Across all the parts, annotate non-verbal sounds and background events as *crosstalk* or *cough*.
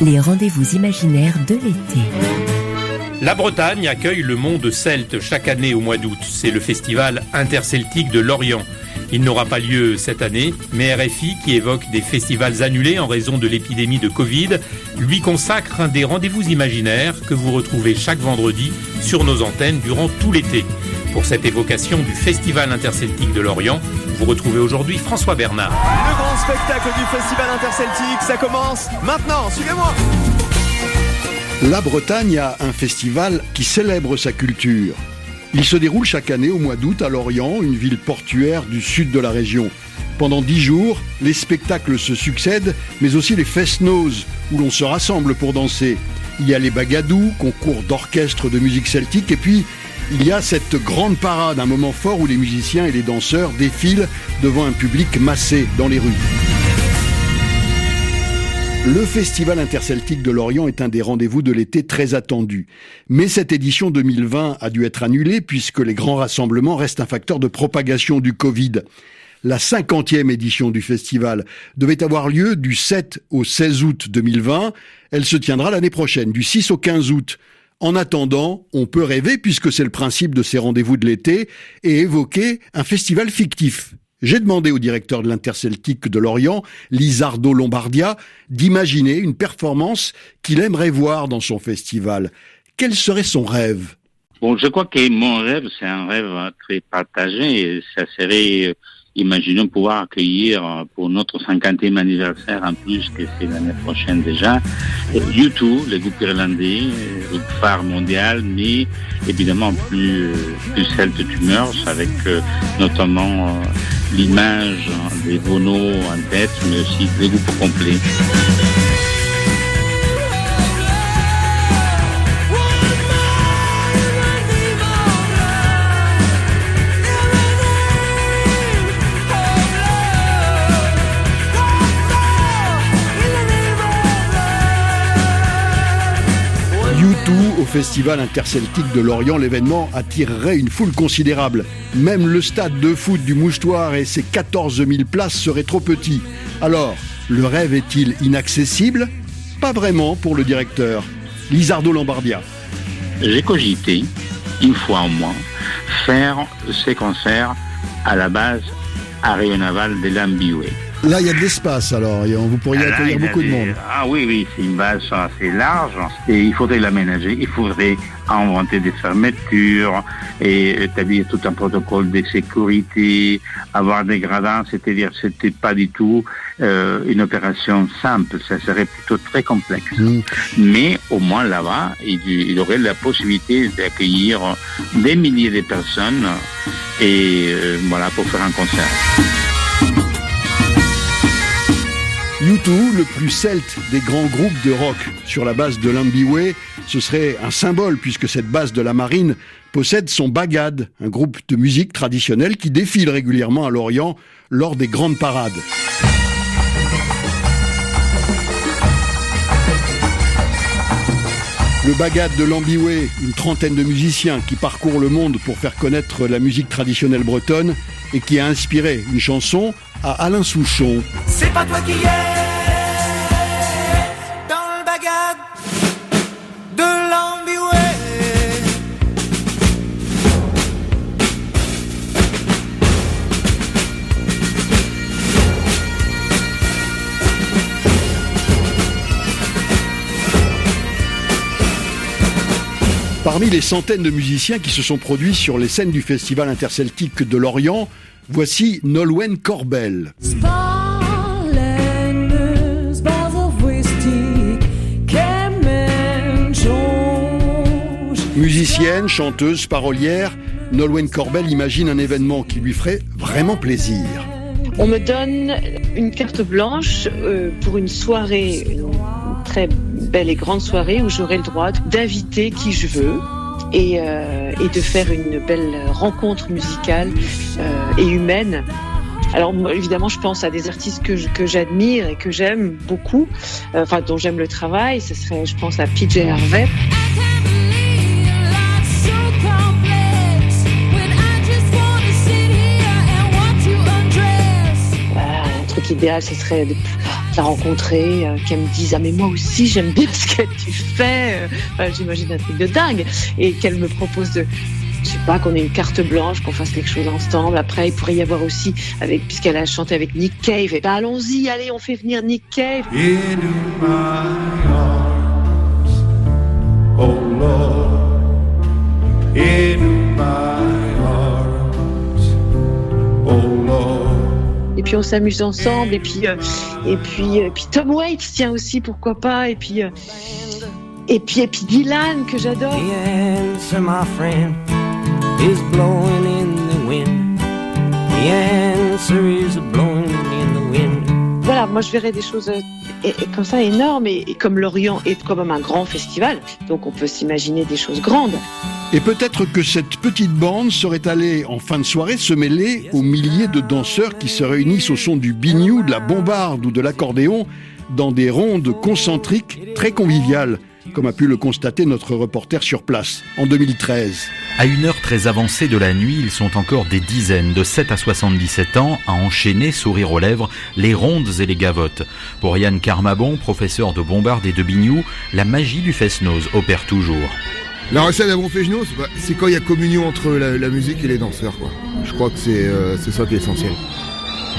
les rendez-vous imaginaires de l'été. La Bretagne accueille le monde celte chaque année au mois d'août. C'est le festival interceltique de Lorient. Il n'aura pas lieu cette année, mais RFI, qui évoque des festivals annulés en raison de l'épidémie de Covid, lui consacre un des rendez-vous imaginaires que vous retrouvez chaque vendredi sur nos antennes durant tout l'été. Pour cette évocation du Festival interceltique de Lorient, vous retrouvez aujourd'hui François Bernard. Le grand spectacle du Festival interceltique, ça commence maintenant, suivez-moi La Bretagne a un festival qui célèbre sa culture. Il se déroule chaque année au mois d'août à Lorient, une ville portuaire du sud de la région. Pendant dix jours, les spectacles se succèdent, mais aussi les fest-noz, où l'on se rassemble pour danser. Il y a les bagadous, concours d'orchestre de musique celtique, et puis il y a cette grande parade, un moment fort où les musiciens et les danseurs défilent devant un public massé dans les rues. Le Festival interceltique de Lorient est un des rendez-vous de l'été très attendu. Mais cette édition 2020 a dû être annulée puisque les grands rassemblements restent un facteur de propagation du Covid. La cinquantième édition du festival devait avoir lieu du 7 au 16 août 2020. Elle se tiendra l'année prochaine, du 6 au 15 août. En attendant, on peut rêver, puisque c'est le principe de ces rendez-vous de l'été, et évoquer un festival fictif. J'ai demandé au directeur de l'Interceltique de Lorient, Lizardo Lombardia, d'imaginer une performance qu'il aimerait voir dans son festival. Quel serait son rêve? Bon, je crois que mon rêve, c'est un rêve très partagé. Ça serait, imaginons pouvoir accueillir pour notre 50e anniversaire, en plus que c'est l'année prochaine déjà, U2, le groupe irlandais, le phare mondial, mais évidemment plus, plus celte tumeurs, avec notamment l'image des Bono en tête, mais aussi des groupes complets. Festival interceltique de Lorient, l'événement attirerait une foule considérable. Même le stade de foot du Moustoir et ses 14 000 places seraient trop petits. Alors, le rêve est-il inaccessible? Pas vraiment pour le directeur. Lizardo Lombardia. J'ai cogité, une fois au moins, faire ces concerts à la base aéronavale de l'Ambiway. Là, il y a de l'espace alors, et vous pourriez Là, accueillir beaucoup de monde. Ah oui, oui, c'est une base assez large et il faudrait l'aménager. Il faudrait inventer des fermetures et établir tout un protocole de sécurité, avoir des gradins, c'est-à-dire c'était pas du tout euh, une opération simple, ça serait plutôt très complexe. Mm. Mais au moins là-bas, il, il aurait la possibilité d'accueillir des milliers de personnes et euh, voilà pour faire un concert. U2, le plus celte des grands groupes de rock sur la base de l'Ambiway, ce serait un symbole puisque cette base de la marine possède son Bagad, un groupe de musique traditionnelle qui défile régulièrement à Lorient lors des grandes parades. Le Bagad de l'Ambiway, une trentaine de musiciens qui parcourent le monde pour faire connaître la musique traditionnelle bretonne et qui a inspiré une chanson à Alain Souchon. C'est pas toi qui es dans le bagad de l'ambiway. Parmi les centaines de musiciens qui se sont produits sur les scènes du Festival interceltique de Lorient, voici Nolwenn Corbel. Musicienne, chanteuse, parolière, Nolwenn Corbel imagine un événement qui lui ferait vraiment plaisir. On me donne une carte blanche euh, pour une soirée, une très belle et grande soirée où j'aurai le droit d'inviter qui je veux et, euh, et de faire une belle rencontre musicale euh, et humaine. Alors évidemment, je pense à des artistes que, que j'admire et que j'aime beaucoup, euh, enfin dont j'aime le travail. Ce serait, je pense, à PJ Harvey. Un truc idéal, ce serait de rencontrer, euh, qu'elle me dise ah mais moi aussi j'aime bien ce que tu fais, euh, j'imagine un truc de dingue, et qu'elle me propose de je sais pas, qu'on ait une carte blanche, qu'on fasse quelque chose ensemble. Après, il pourrait y avoir aussi, avec, puisqu'elle a chanté avec Nick Cave, et ben allons-y, allez, on fait venir Nick Cave. into my arms, oh Lord, my puis on s'amuse ensemble, et puis, euh, et puis, euh, puis Tom Waits, tiens aussi, pourquoi pas, et puis, euh, et puis, et puis Dylan, que j'adore. The answer, my friend, is blowing in the wind. The answer is blowing in the wind. Voilà, moi je verrais des choses et comme ça énormes, et, et comme l'Orient est quand même un grand festival, donc on peut s'imaginer des choses grandes. Et peut-être que cette petite bande serait allée en fin de soirée se mêler aux milliers de danseurs qui se réunissent au son du biniou, de la bombarde ou de l'accordéon dans des rondes concentriques très conviviales, comme a pu le constater notre reporter sur place en 2013. À une heure très avancée de la nuit, ils sont encore des dizaines de 7 à 77 ans à enchaîner, sourire aux lèvres, les rondes et les gavottes. Pour Yann Carmabon, professeur de bombarde et de bignou, la magie du fest-noz opère toujours. La recette d'un bon c'est pas- c'est quand il y a communion entre la, la musique et les danseurs. Quoi. Je crois que c'est euh, c'est ça qui est essentiel.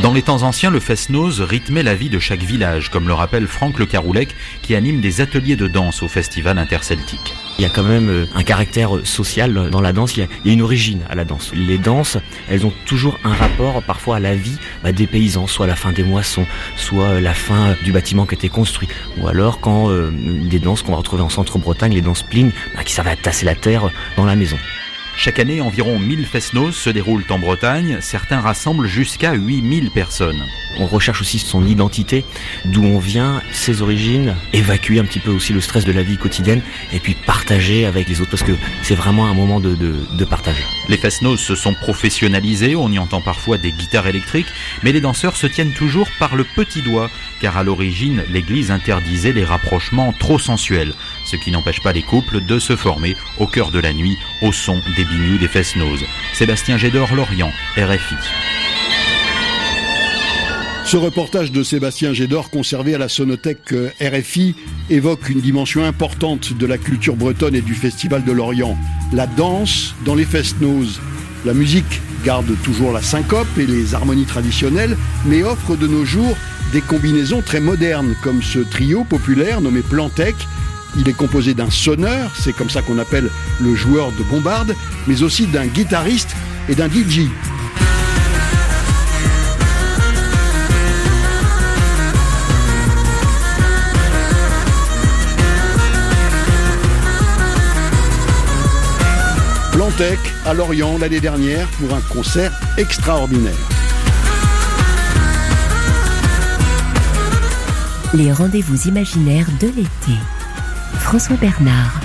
Dans les temps anciens, le fest-noz rythmait la vie de chaque village, comme le rappelle Franck Le Caroulec, qui anime des ateliers de danse au festival interceltique. Il y a quand même euh, un caractère euh, social dans la danse, il y, a, une origine à la danse. Les danses, elles ont toujours un rapport parfois à la vie bah, des paysans, soit la fin des moissons, soit euh, la fin du bâtiment qui a été construit, ou alors quand des danses qu'on va retrouver en centre-Bretagne, les danses plignes, bah, qui servent à tasser la terre dans la maison. Chaque année, environ 1000 fest-noz se déroulent en Bretagne. Certains rassemblent jusqu'à 8000 personnes. On recherche aussi son identité, d'où on vient, ses origines, évacuer un petit peu aussi le stress de la vie quotidienne et puis partager avec les autres parce que c'est vraiment un moment de, de, de partage. Les fest-noz se sont professionnalisés, on y entend parfois des guitares électriques, mais les danseurs se tiennent toujours par le petit doigt, car à l'origine, l'église interdisait les rapprochements trop sensuels, ce qui n'empêche pas les couples de se former au cœur de la nuit, au son des bignous des fest-noz. Sébastien Gédor, Lorient, RFI. Ce reportage de Sébastien Gédor, conservé à la Sonothèque euh, RFI, évoque une dimension importante de la culture bretonne et du Festival de l'Orient. La danse dans les fest-noz. La musique garde toujours la syncope et les harmonies traditionnelles, mais offre de nos jours des combinaisons très modernes, comme ce trio populaire nommé Plantec. Il est composé d'un sonneur, c'est comme ça qu'on appelle le joueur de bombarde, mais aussi d'un guitariste et d'un DJ. Plantec à Lorient l'année dernière pour un concert extraordinaire. Les rendez-vous imaginaires de l'été. François Bernard.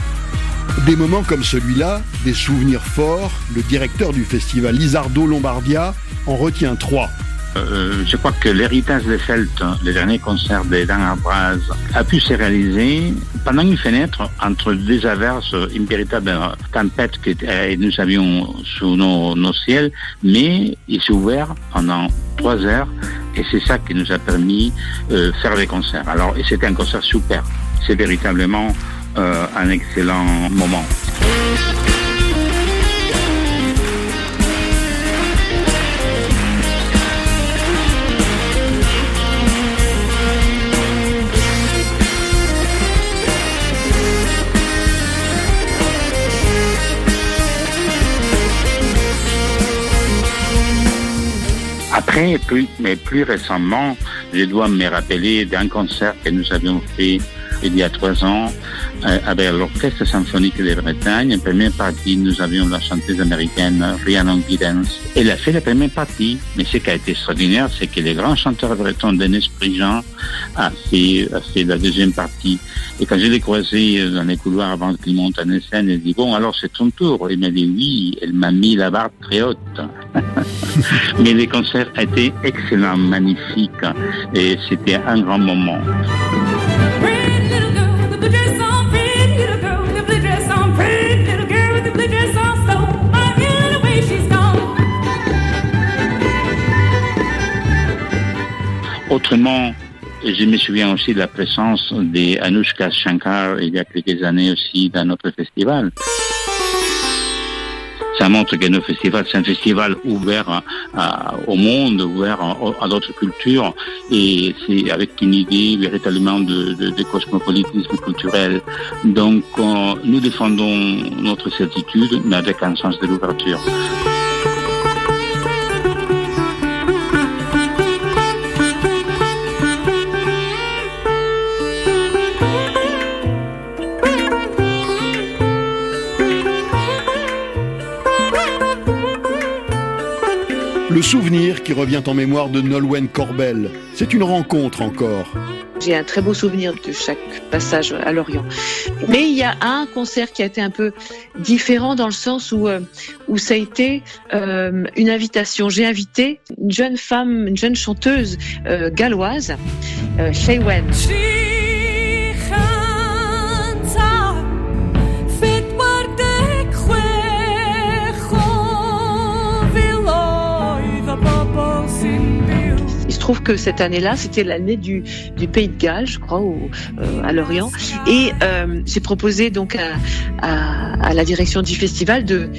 Des moments comme celui-là, des souvenirs forts, le directeur du festival Lizardo Lombardia en retient trois. Euh, je crois que l'héritage des Celtes, le dernier concert des Dents à Braz, a pu se réaliser pendant une fenêtre entre deux averses, une véritable tempête que euh, nous avions sous nos, nos ciels, mais il s'est ouvert pendant trois heures et c'est ça qui nous a permis de faire des concerts. Alors, et c'était un concert super. C'est véritablement euh, un excellent moment. Après, plus, mais plus récemment, je dois me rappeler d'un concert que nous avions fait il y a trois ans euh, avec l'Orchestre symphonique de Bretagne. En première partie, nous avions la chanteuse américaine Rhiannon Giddens. Elle a fait la première partie, mais ce qui a été extraordinaire, c'est que le grand chanteur breton Denis Prigent a fait, a fait la deuxième partie. Et quand je l'ai croisé dans les couloirs avant qu'il monte en scène, il dit, bon, alors c'est ton tour. Il m'a dit oui, elle m'a mis la barre très haute. *laughs* Mais le concert a été excellent, magnifique, et c'était un grand moment. Autrement, je me souviens aussi de la présence d'Anushka Shankar il y a quelques années aussi dans notre festival. Ça montre que nos festivals, c'est un festival ouvert au monde, ouvert à, d'autres cultures, et c'est avec une idée véritablement de cosmopolitisme culturel. Donc, euh, nous défendons notre certitude, mais avec un sens de l'ouverture. Souvenir qui revient en mémoire de Nolwenn Corbel. C'est une rencontre encore. J'ai un très beau souvenir de chaque passage à Lorient. Mais il y a un concert qui a été un peu différent dans le sens où, euh, où ça a été euh, une invitation. J'ai invité une jeune femme, une jeune chanteuse euh, galloise, euh, trouve que cette année-là, c'était l'année du, du Pays de Galles, je crois, au- euh, à Lorient. Et euh, j'ai proposé donc à, à- à la direction du festival de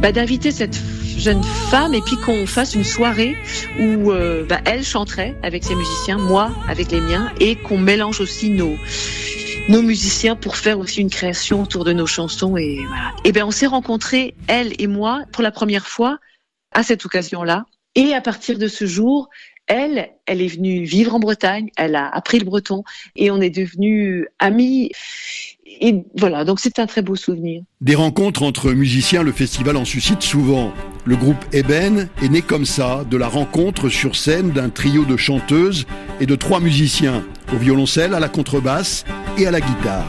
bah, d'inviter cette jeune femme et puis qu'on fasse une soirée où euh, bah, elle chanterait avec ses musiciens, moi avec les miens, et qu'on mélange aussi nos nos musiciens pour faire aussi une création autour de nos chansons et voilà. Et ben on s'est rencontrés elle et moi pour la première fois à cette occasion-là et à partir de ce jour elle, elle est venue vivre en Bretagne, elle a appris le breton et on est devenus amis. Et voilà, donc c'est un très beau souvenir. Des rencontres entre musiciens, le festival en suscite souvent. Le groupe Eben est né comme ça, de la rencontre sur scène d'un trio de chanteuses et de trois musiciens, au violoncelle, à la contrebasse et à la guitare.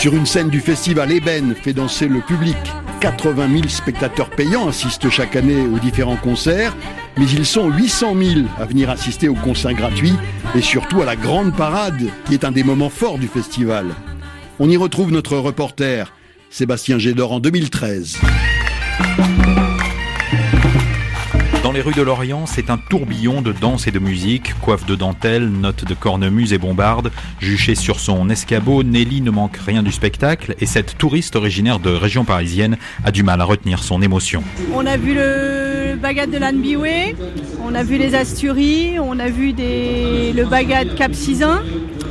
Sur une scène du festival Eben fait danser le public. 80 000 spectateurs payants assistent chaque année aux différents concerts, mais ils sont 800 000 à venir assister aux concerts gratuits et surtout à la grande parade qui est un des moments forts du festival. On y retrouve notre reporter Sébastien Gédor en 2013. Dans les rues de Lorient, c'est un tourbillon de danse et de musique, coiffe de dentelle, notes de cornemuse et bombarde. Juchée sur son escabeau, Nelly ne manque rien du spectacle. Et cette touriste originaire de région parisienne a du mal à retenir son émotion. On a vu le bagat de l'Anbiway, on a vu les Asturies, on a vu le bagat Cap Sizun,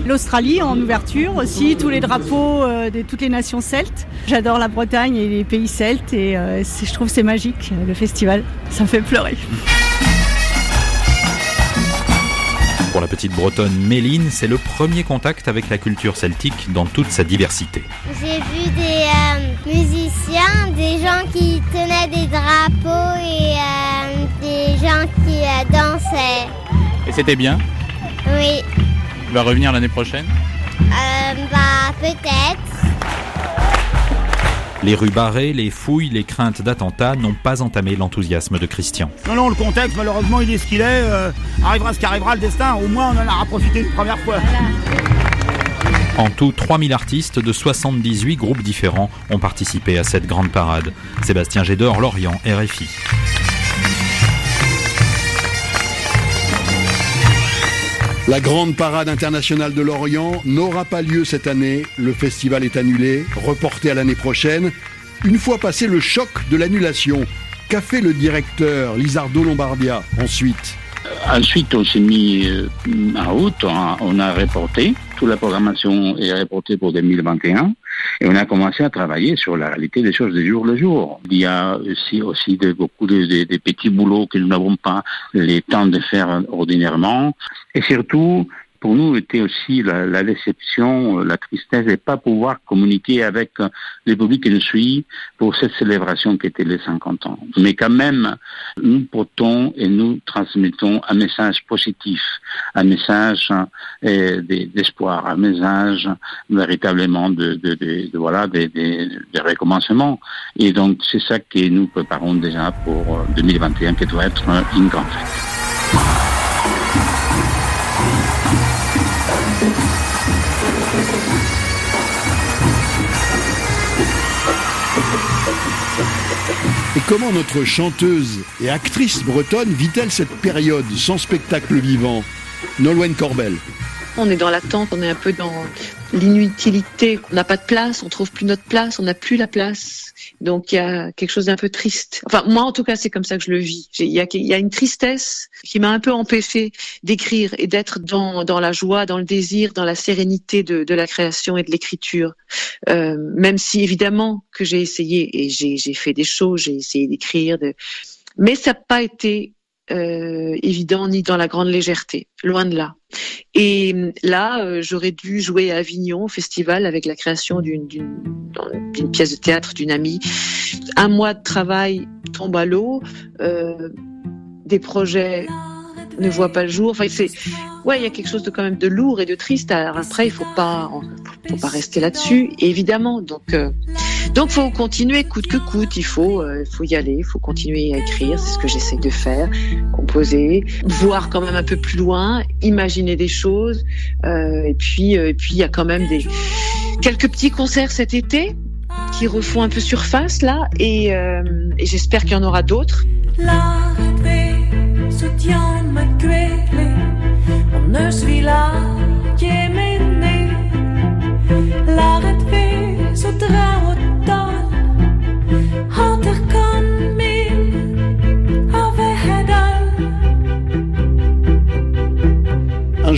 l'Australie en ouverture aussi, tous les drapeaux euh, de toutes les nations celtes. J'adore la Bretagne et les pays celtes et euh, je trouve que c'est magique le festival, ça me fait pleurer. Pour la petite bretonne Méline, c'est le premier contact avec la culture celtique dans toute sa diversité. J'ai vu des euh, musiciens, des gens qui tenaient des drapeaux et euh, des gens qui euh, dansaient. Et c'était bien? Oui, Tu vas revenir l'année prochaine euh, bah peut-être. Les rues barrées, les fouilles, les craintes d'attentats n'ont pas entamé l'enthousiasme de Christian. Non, non, le contexte, malheureusement, il est ce qu'il est. euh, arrivera ce qu'arrivera le destin. Au moins, on en aura profité une première fois. En tout, 3000 artistes de 78 groupes différents ont participé à cette grande parade. Sébastien Gédor, Lorient, RFI. La grande parade internationale de l'Orient n'aura pas lieu cette année. Le festival est annulé, reporté à l'année prochaine. Une fois passé le choc de l'annulation, qu'a fait le directeur Lizardo Lombardia ensuite? Ensuite, on s'est mis euh, en route, on a, on a reporté. Toute la programmation est reportée pour 2021 et on a commencé à travailler sur la réalité des choses de jour le jour. Il y a aussi, aussi beaucoup de, petits boulots que nous n'avons pas le temps de faire ordinairement. Et surtout, pour nous, était aussi la, la déception, euh, la tristesse ne pas pouvoir communiquer avec euh, le public qui nous suit pour cette célébration qui était les 50 ans. Mais quand même, nous portons et nous transmettons un message positif, un message euh, de- d'espoir, un message véritablement de, de, de- voilà de, de, de recommencement. Et donc c'est ça que nous préparons déjà pour euh, 2021, qui doit être une grande fête. Comment notre chanteuse et actrice bretonne vit-elle cette période sans spectacle vivant? Nolwenn Corbel. On est dans l'attente, on est un peu dans l'inutilité. On n'a pas de place, on trouve plus notre place, on n'a plus la place. Donc il y a quelque chose d'un peu triste. Enfin moi en tout cas c'est comme ça que je le vis. Il y a, une tristesse qui m'a un peu empêché d'écrire et d'être dans, dans la joie, dans le désir, dans la sérénité de, de la création et de l'écriture. Euh, même si évidemment que j'ai essayé et j'ai fait des choses, j'ai essayé d'écrire, de... mais ça n'a pas été euh, évident ni dans la grande légèreté, loin de là. Et là, euh, j'aurais dû jouer à Avignon au festival avec la création d'une pièce de théâtre d'une amie. Un mois de travail tombe à l'eau, euh, des projets ne voient pas le jour. Enfin, c'est ouais, il y a quelque chose de quand même de lourd et de triste. Alors après, il faut pas, faut pas rester là-dessus, évidemment. Donc euh, donc faut continuer coûte que coûte. Il faut euh, faut y aller, il faut continuer à écrire. C'est ce que j'essaie de faire, composer, voir quand même un peu plus loin, imaginer des choses. Euh, et puis euh, et puis il y a quand même des quelques petits concerts cet été qui refont un peu surface là et, euh, j'espère qu'il y en aura d'autres.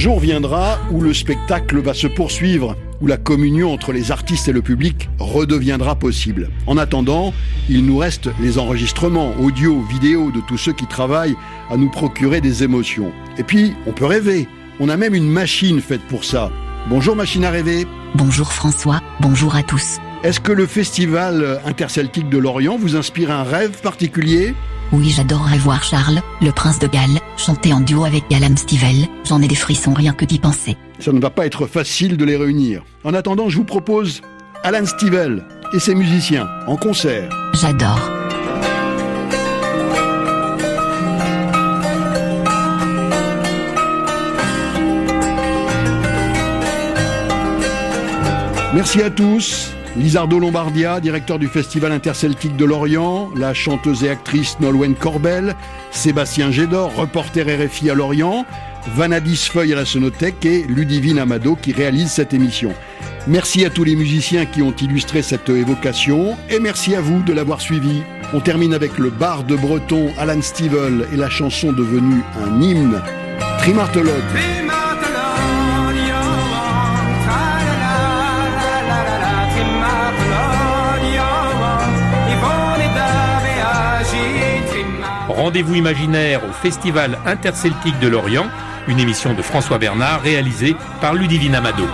Jour viendra où le spectacle va se poursuivre, où la communion entre les artistes et le public redeviendra possible. En attendant, il nous reste les enregistrements audio, vidéo de tous ceux qui travaillent à nous procurer des émotions. Et puis, on peut rêver. On a même une machine faite pour ça. Bonjour machine à rêver. Bonjour François, bonjour à tous. Est-ce que le festival interceltique de Lorient vous inspire un rêve particulier? Oui, j'adorerais voir Charles, le prince de Galles, chanter en duo avec Alan Stivell. J'en ai des frissons rien que d'y penser. Ça ne va pas être facile de les réunir. En attendant, je vous propose Alan Stivell et ses musiciens en concert. J'adore. Merci à tous. Lizardo Lombardia, directeur du Festival interceltique de Lorient, la chanteuse et actrice Nolwenn Corbel, Sébastien Gédor, reporter RFI à Lorient, Vanadis Feuille à la Sonothèque et Ludivine Amado qui réalise cette émission. Merci à tous les musiciens qui ont illustré cette évocation et merci à vous de l'avoir suivi. On termine avec le bar de breton Alan Stivell et la chanson devenue un hymne, Trimartelode. Rendez-vous imaginaire au Festival interceltique de Lorient, une émission de François Bernard réalisée par Ludivine Amado.